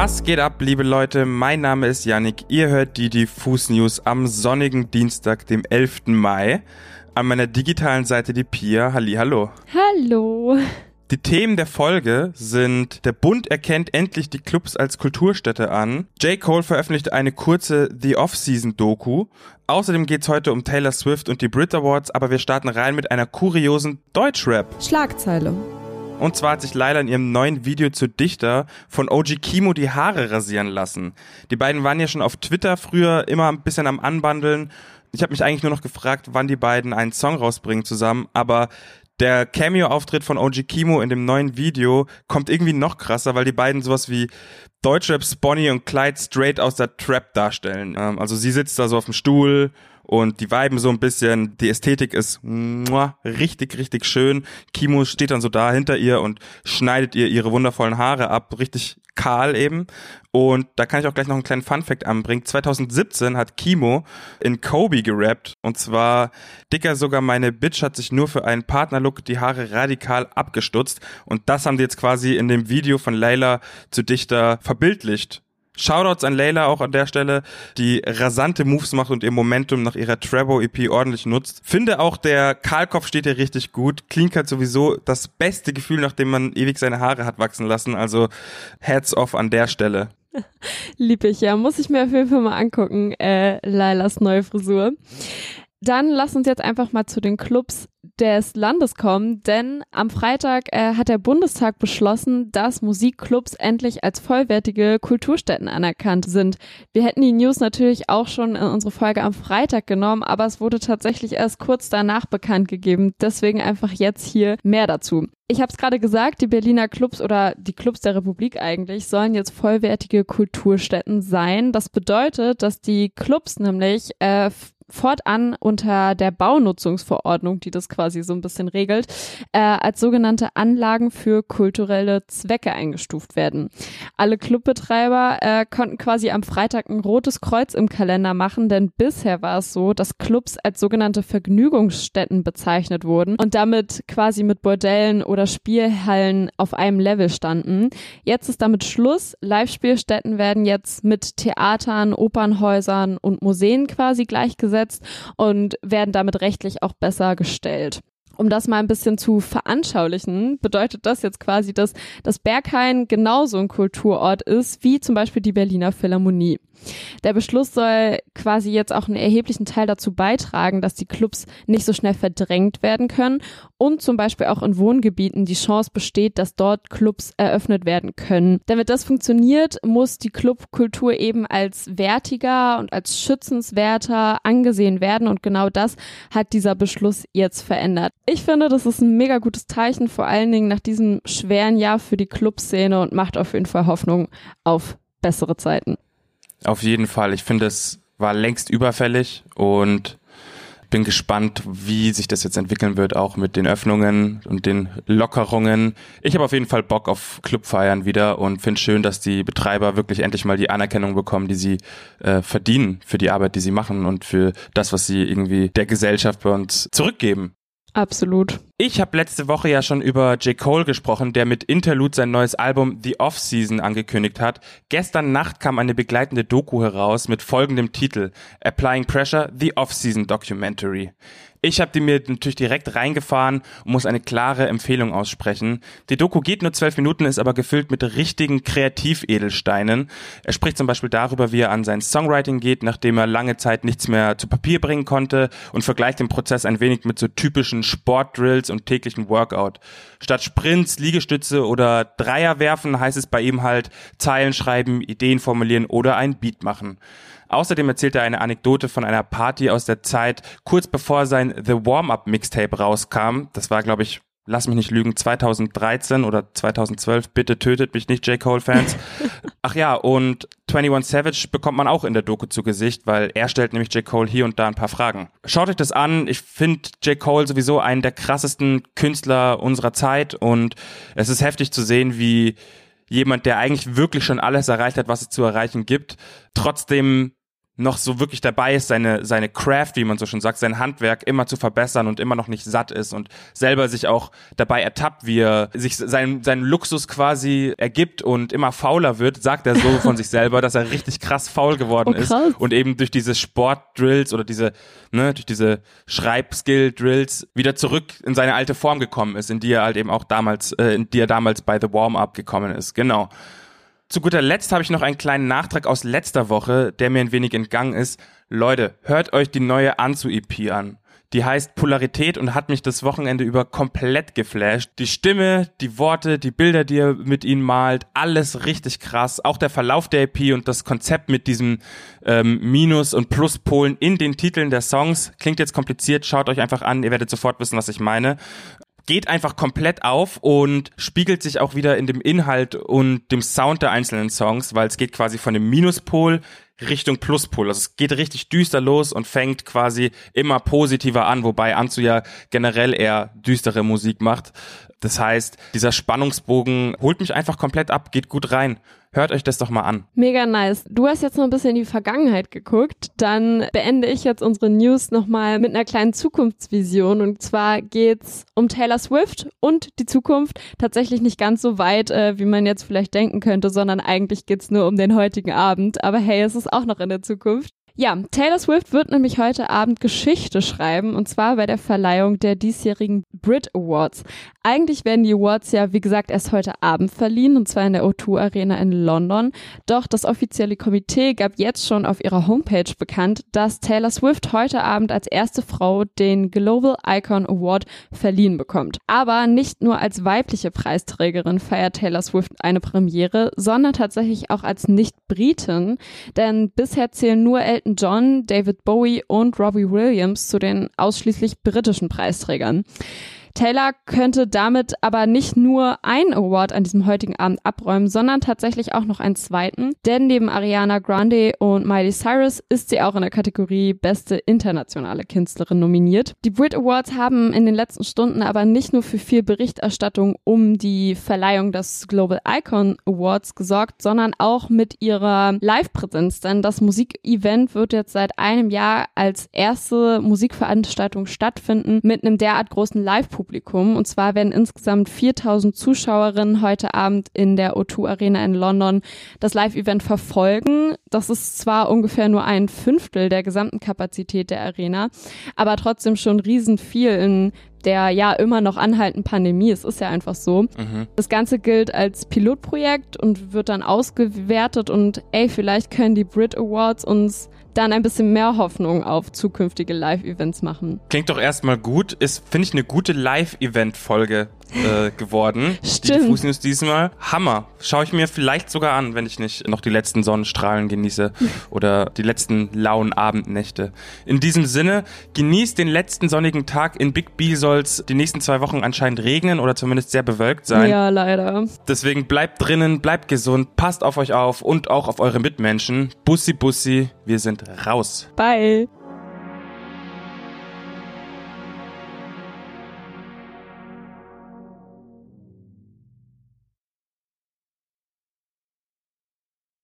Was geht ab, liebe Leute? Mein Name ist Yannick. Ihr hört die Diffus News am sonnigen Dienstag, dem 11. Mai. An meiner digitalen Seite die Pia. Halli, hallo. Hallo. Die Themen der Folge sind, der Bund erkennt endlich die Clubs als Kulturstätte an. J. Cole veröffentlicht eine kurze The Off-Season-Doku. Außerdem geht's heute um Taylor Swift und die Brit Awards, aber wir starten rein mit einer kuriosen Deutschrap. Schlagzeile. Und zwar hat sich Laila in ihrem neuen Video zu Dichter von OG Kimo die Haare rasieren lassen. Die beiden waren ja schon auf Twitter früher immer ein bisschen am Anbandeln. Ich habe mich eigentlich nur noch gefragt, wann die beiden einen Song rausbringen zusammen, aber der Cameo-Auftritt von OG Kimo in dem neuen Video kommt irgendwie noch krasser, weil die beiden sowas wie Deutschrap Bonnie und Clyde straight aus der Trap darstellen. Ähm, also sie sitzt da so auf dem Stuhl und die Viben so ein bisschen, die Ästhetik ist muah, richtig, richtig schön. Kimo steht dann so da hinter ihr und schneidet ihr ihre wundervollen Haare ab, richtig kahl eben. Und da kann ich auch gleich noch einen kleinen Funfact anbringen. 2017 hat Kimo in Kobe gerappt und zwar, Dicker, sogar meine Bitch hat sich nur für einen Partnerlook die Haare radikal abgestutzt und das haben die jetzt quasi in dem Video von Layla zu Dichter verbildlicht. Shoutouts an Layla auch an der Stelle, die rasante Moves macht und ihr Momentum nach ihrer Trevor EP ordentlich nutzt. Finde auch der Kahlkopf steht ihr richtig gut. Clean Cut sowieso das beste Gefühl, nachdem man ewig seine Haare hat wachsen lassen. Also Heads off an der Stelle. Lieb ich, ja. Muss ich mir auf jeden Fall mal angucken, äh, Lailas neue Frisur. Dann lass uns jetzt einfach mal zu den Clubs des Landes kommen, denn am Freitag äh, hat der Bundestag beschlossen, dass Musikclubs endlich als vollwertige Kulturstätten anerkannt sind. Wir hätten die News natürlich auch schon in unsere Folge am Freitag genommen, aber es wurde tatsächlich erst kurz danach bekannt gegeben. Deswegen einfach jetzt hier mehr dazu. Ich habe es gerade gesagt, die Berliner Clubs oder die Clubs der Republik eigentlich sollen jetzt vollwertige Kulturstätten sein. Das bedeutet, dass die Clubs nämlich äh, fortan unter der Baunutzungsverordnung, die das quasi so ein bisschen regelt, äh, als sogenannte Anlagen für kulturelle Zwecke eingestuft werden. Alle Clubbetreiber äh, konnten quasi am Freitag ein rotes Kreuz im Kalender machen, denn bisher war es so, dass Clubs als sogenannte Vergnügungsstätten bezeichnet wurden und damit quasi mit Bordellen oder Spielhallen auf einem Level standen. Jetzt ist damit Schluss. Live-Spielstätten werden jetzt mit Theatern, Opernhäusern und Museen quasi gleichgesetzt umgesetzt und werden damit rechtlich auch besser gestellt. Um das mal ein bisschen zu veranschaulichen, bedeutet das jetzt quasi, dass das Berghain genauso ein Kulturort ist wie zum Beispiel die Berliner Philharmonie. Der Beschluss soll quasi jetzt auch einen erheblichen Teil dazu beitragen, dass die Clubs nicht so schnell verdrängt werden können und zum Beispiel auch in Wohngebieten die Chance besteht, dass dort Clubs eröffnet werden können. Damit das funktioniert, muss die Clubkultur eben als wertiger und als schützenswerter angesehen werden und genau das hat dieser Beschluss jetzt verändert. Ich finde, das ist ein mega gutes Zeichen, vor allen Dingen nach diesem schweren Jahr für die Clubszene und macht auf jeden Fall Hoffnung auf bessere Zeiten. Auf jeden Fall. Ich finde, es war längst überfällig und bin gespannt, wie sich das jetzt entwickeln wird, auch mit den Öffnungen und den Lockerungen. Ich habe auf jeden Fall Bock auf Clubfeiern wieder und finde schön, dass die Betreiber wirklich endlich mal die Anerkennung bekommen, die sie äh, verdienen für die Arbeit, die sie machen und für das, was sie irgendwie der Gesellschaft bei uns zurückgeben. Absolut. Ich habe letzte Woche ja schon über J. Cole gesprochen, der mit Interlude sein neues Album The Off-Season angekündigt hat. Gestern Nacht kam eine begleitende Doku heraus mit folgendem Titel Applying Pressure, The Off-Season Documentary. Ich habe die mir natürlich direkt reingefahren und muss eine klare Empfehlung aussprechen. Die Doku geht nur zwölf Minuten, ist aber gefüllt mit richtigen Kreativedelsteinen. Er spricht zum Beispiel darüber, wie er an sein Songwriting geht, nachdem er lange Zeit nichts mehr zu Papier bringen konnte und vergleicht den Prozess ein wenig mit so typischen Sportdrills und täglichen Workout. Statt Sprints, Liegestütze oder Dreier werfen heißt es bei ihm halt Zeilen schreiben, Ideen formulieren oder ein Beat machen. Außerdem erzählt er eine Anekdote von einer Party aus der Zeit, kurz bevor sein The Warm-Up Mixtape rauskam. Das war, glaube ich, lass mich nicht lügen, 2013 oder 2012. Bitte tötet mich nicht, J. Cole-Fans. Ach ja, und 21 Savage bekommt man auch in der Doku zu Gesicht, weil er stellt nämlich J. Cole hier und da ein paar Fragen. Schaut euch das an. Ich finde J. Cole sowieso einen der krassesten Künstler unserer Zeit und es ist heftig zu sehen, wie jemand, der eigentlich wirklich schon alles erreicht hat, was es zu erreichen gibt, trotzdem noch so wirklich dabei ist, seine, seine Craft, wie man so schon sagt, sein Handwerk immer zu verbessern und immer noch nicht satt ist und selber sich auch dabei ertappt, wie er sich seinen, seinen Luxus quasi ergibt und immer fauler wird, sagt er so von sich selber, dass er richtig krass faul geworden Oh, ist krass. und eben durch diese Sportdrills oder diese, ne, durch diese Schreibskill-Drills wieder zurück in seine alte Form gekommen ist, in die er halt eben auch damals, äh, in die er damals bei The Warm-Up gekommen ist. Genau. Zu guter Letzt habe ich noch einen kleinen Nachtrag aus letzter Woche, der mir ein wenig entgangen ist. Leute, hört euch die neue Anzu-EP an. Die heißt Polarität und hat mich das Wochenende über komplett geflasht. Die Stimme, die Worte, die Bilder, die er mit ihnen malt, alles richtig krass. Auch der Verlauf der EP und das Konzept mit diesem ähm, Minus- und Pluspolen in den Titeln der Songs. Klingt jetzt kompliziert, schaut euch einfach an, ihr werdet sofort wissen, was ich meine geht einfach komplett auf und spiegelt sich auch wieder in dem Inhalt und dem Sound der einzelnen Songs, weil es geht quasi von dem Minuspol Richtung Pluspol. Also es geht richtig düster los und fängt quasi immer positiver an, wobei Anzu ja generell eher düstere Musik macht. Das heißt, dieser Spannungsbogen holt mich einfach komplett ab, geht gut rein. Hört euch das doch mal an. Mega nice. Du hast jetzt noch ein bisschen in die Vergangenheit geguckt. Dann beende ich jetzt unsere News nochmal mit einer kleinen Zukunftsvision. Und zwar geht's um Taylor Swift und die Zukunft. Tatsächlich nicht ganz so weit, äh, wie man jetzt vielleicht denken könnte, sondern eigentlich geht's nur um den heutigen Abend. Aber hey, es ist auch noch in der Zukunft. Ja, Taylor Swift wird nämlich heute Abend Geschichte schreiben und zwar bei der Verleihung der diesjährigen Brit Awards. Eigentlich werden die Awards ja, wie gesagt, erst heute Abend verliehen und zwar in der O2 Arena in London. Doch das offizielle Komitee gab jetzt schon auf ihrer Homepage bekannt, dass Taylor Swift heute Abend als erste Frau den Global Icon Award verliehen bekommt. Aber nicht nur als weibliche Preisträgerin feiert Taylor Swift eine Premiere, sondern tatsächlich auch als Nicht-Britin, denn bisher zählen nur Elton John, David Bowie und Robbie Williams zu den ausschließlich britischen Preisträgern. Taylor könnte damit aber nicht nur einen Award an diesem heutigen Abend abräumen, sondern tatsächlich auch noch einen zweiten. Denn neben Ariana Grande und Miley Cyrus ist sie auch in der Kategorie Beste internationale Künstlerin nominiert. Die Brit Awards haben in den letzten Stunden aber nicht nur für viel Berichterstattung um die Verleihung des Global Icon Awards gesorgt, sondern auch mit ihrer Live-Präsenz. Denn das Musikevent wird jetzt seit einem Jahr als erste Musikveranstaltung stattfinden mit einem derart großen Live-Publikum. Und zwar werden insgesamt 4000 Zuschauerinnen heute Abend in der O2 Arena in London das Live-Event verfolgen. Das ist zwar ungefähr nur ein Fünftel der gesamten Kapazität der Arena, aber trotzdem schon riesen viel in der ja immer noch anhaltenden Pandemie. Es ist ja einfach so. Mhm. Das Ganze gilt als Pilotprojekt und wird dann ausgewertet und ey, vielleicht können die Brit Awards uns dann ein bisschen mehr Hoffnung auf zukünftige Live-Events machen. Klingt doch erstmal gut. Ist, finde ich, eine gute Live-Event-Folge äh, geworden. Stimmt. Die Fußnews diesmal. Hammer. Schaue ich mir vielleicht sogar an, wenn ich nicht noch die letzten Sonnenstrahlen genieße oder die letzten lauen Abendnächte. In diesem Sinne, genießt den letzten sonnigen Tag. In Big B soll es die nächsten zwei Wochen anscheinend regnen oder zumindest sehr bewölkt sein. Ja, leider. Deswegen bleibt drinnen, bleibt gesund, passt auf euch auf und auch auf eure Mitmenschen. Bussi, Bussi, wir sind raus. Bye.